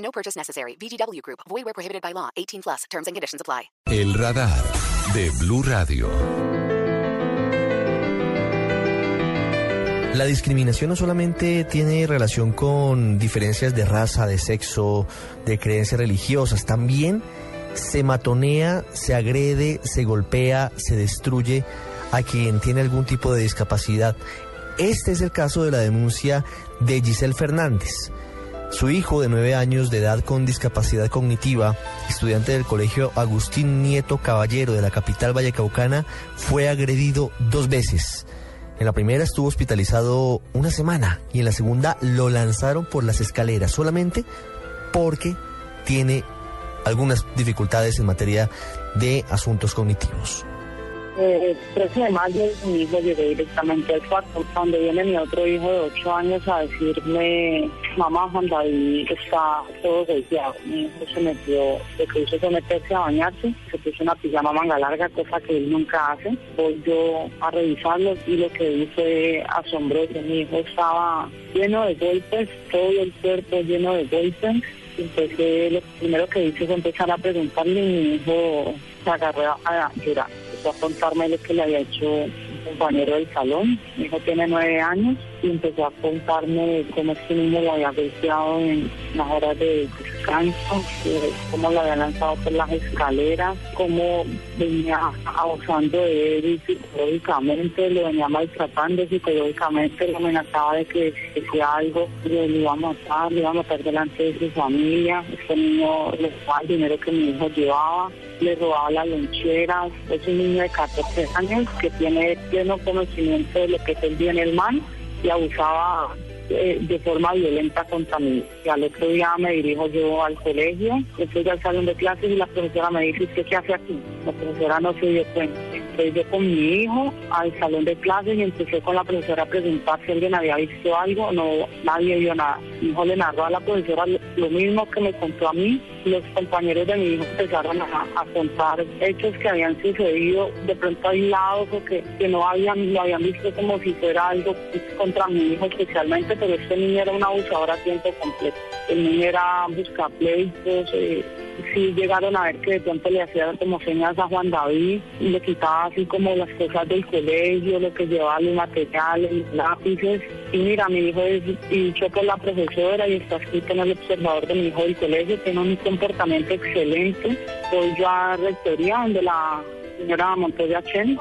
No purchase necessary. VGW Group. Void where prohibited by law. 18 plus. Terms and conditions apply. El radar de Blue Radio. La discriminación no solamente tiene relación con diferencias de raza, de sexo, de creencias religiosas, también se matonea, se agrede, se golpea, se destruye a quien tiene algún tipo de discapacidad. Este es el caso de la denuncia de Giselle Fernández. Su hijo de nueve años de edad con discapacidad cognitiva, estudiante del colegio Agustín Nieto Caballero de la capital vallecaucana, fue agredido dos veces. En la primera estuvo hospitalizado una semana y en la segunda lo lanzaron por las escaleras solamente porque tiene algunas dificultades en materia de asuntos cognitivos. El 13 de mayo mi hijo llegó directamente al cuarto, donde viene mi otro hijo de 8 años a decirme, mamá Juan David está todo golpeado. Mi hijo se metió, lo que hizo fue meterse a bañarse, se puso una pijama manga larga, cosa que él nunca hace. Voy yo a revisarlo y lo que vi fue asombroso. Mi hijo estaba lleno de golpes, todo el cuerpo lleno de golpes empecé, lo primero que hice fue empezar a preguntarle y mi hijo se agarró a llorar. Empezó a contarme lo que le había hecho un compañero del salón. Mi hijo tiene nueve años y empezó a contarme cómo es que niño lo había golpeado en las horas de descanso, cómo lo había lanzado por las escaleras, cómo venía abusando de él psicológicamente, lo venía maltratando psicológicamente, lo amenazaba de que hacía algo lo iba a matar, lo iba a matar delante de su familia. Este niño le robaba el dinero que mi hijo llevaba, le robaba las loncheras. Es un niño de 14 años que tiene pleno conocimiento de lo que es el bien y el mal y abusaba eh, de forma violenta contra mí. Y al otro día me dirijo yo al colegio, estoy al salón de clases y la profesora me dice, ¿usted qué hace aquí? La profesora no se dio cuenta. Yo con mi hijo al salón de clases y empecé con la profesora a preguntar si alguien había visto algo. No, nadie vio nada. Mi hijo le narró a la profesora lo mismo que me contó a mí. Los compañeros de mi hijo empezaron a, contar hechos que habían sucedido de pronto aislados o que, que no habían, lo habían visto como si fuera algo contra mi hijo especialmente, pero este niño era un abusador a tiempo completo. El niño era buscar pleitos, eh, sí llegaron a ver que de pronto le hacían como señas a Juan David y le quitaba así como las cosas del colegio, lo que llevaba los materiales, los lápices. Y mira, mi hijo es dicho por la profesora y está escrito en el observador de mi hijo del colegio, tiene un comportamiento excelente. Voy yo a rectoría donde la señora Montoya Chen,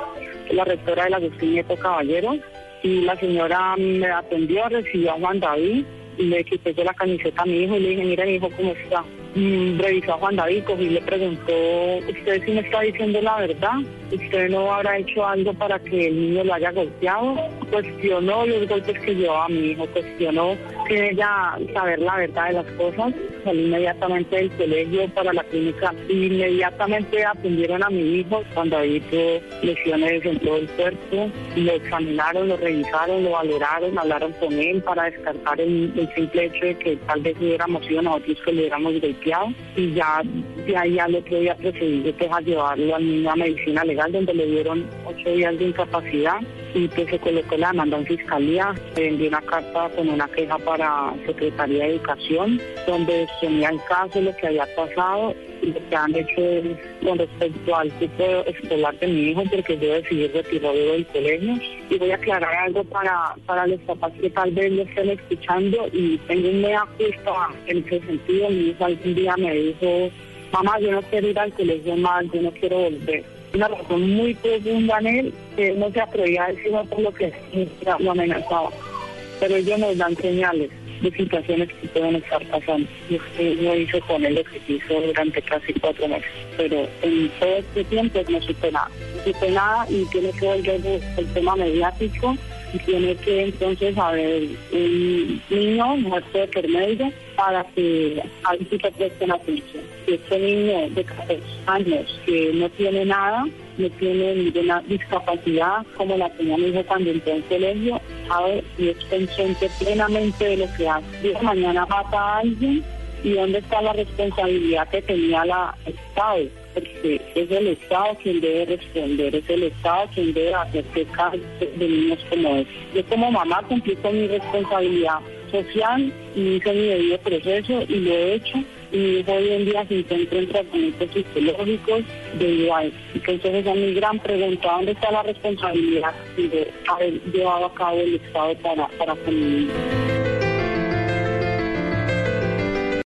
la rectora de la Agustín Nieto Caballero, y la señora me atendió, recibió a Juan David y le quité yo la camiseta a mi hijo y le dije, mira mi hijo cómo está. Mm, revisó a Juan David y le preguntó, ¿usted sí me está diciendo la verdad? ¿Usted no habrá hecho algo para que el niño lo haya golpeado? Cuestionó los golpes que llevaba a mi hijo, cuestionó que ella saber la verdad de las cosas. Salí inmediatamente del colegio para la clínica y inmediatamente atendieron a mi hijo. Juan David tuvo lesiones en todo el cuerpo, lo examinaron, lo revisaron, lo valoraron, hablaron con él para descartar el, simple hecho de que tal vez hubiéramos sido nosotros que lo hubiéramos golpeado y ya de ahí al otro día procedí pues, a llevarlo a medicina legal donde le dieron ocho días de incapacidad y pues se colocó la demanda en fiscalía, se envió una carta con una queja para Secretaría de Educación donde tenía el caso, lo que había pasado que han hecho con respecto al tipo escolar de mi hijo porque yo decidí retirarlo del colegio y voy a aclarar algo para, para los papás que tal vez lo estén escuchando y tengo un mea culpa en ese sentido. Mi hijo algún día me dijo, mamá, yo no quiero ir al colegio más, yo no quiero volver. Una razón muy profunda en él, que no se atrevía a decir por lo que lo amenazaba. Pero ellos nos dan señales de situaciones que pueden estar pasando. Y usted no hizo con él lo durante casi cuatro meses. Pero en todo este tiempo no supe nada. No supe nada y tiene que volver el tema mediático y tiene que entonces haber un niño muerto de por para que alguien te presten atención. Si este niño de 14 años que no tiene nada, no tiene ninguna discapacidad, como la tenía mi hijo cuando entró en colegio, sabe y es consciente plenamente de lo que hace. Y mañana mata a alguien y dónde está la responsabilidad que tenía la Estado, porque es el Estado quien debe responder, es el Estado quien debe hacerse cargo de niños como este. Yo como mamá cumplí con mi responsabilidad social y hice mi debido proceso y lo he hecho y hoy en día se encuentra en tratamientos psicológicos de igual. Entonces esa es mi gran pregunta, ¿dónde está la responsabilidad de haber llevado a cabo el Estado para, para con mi niño?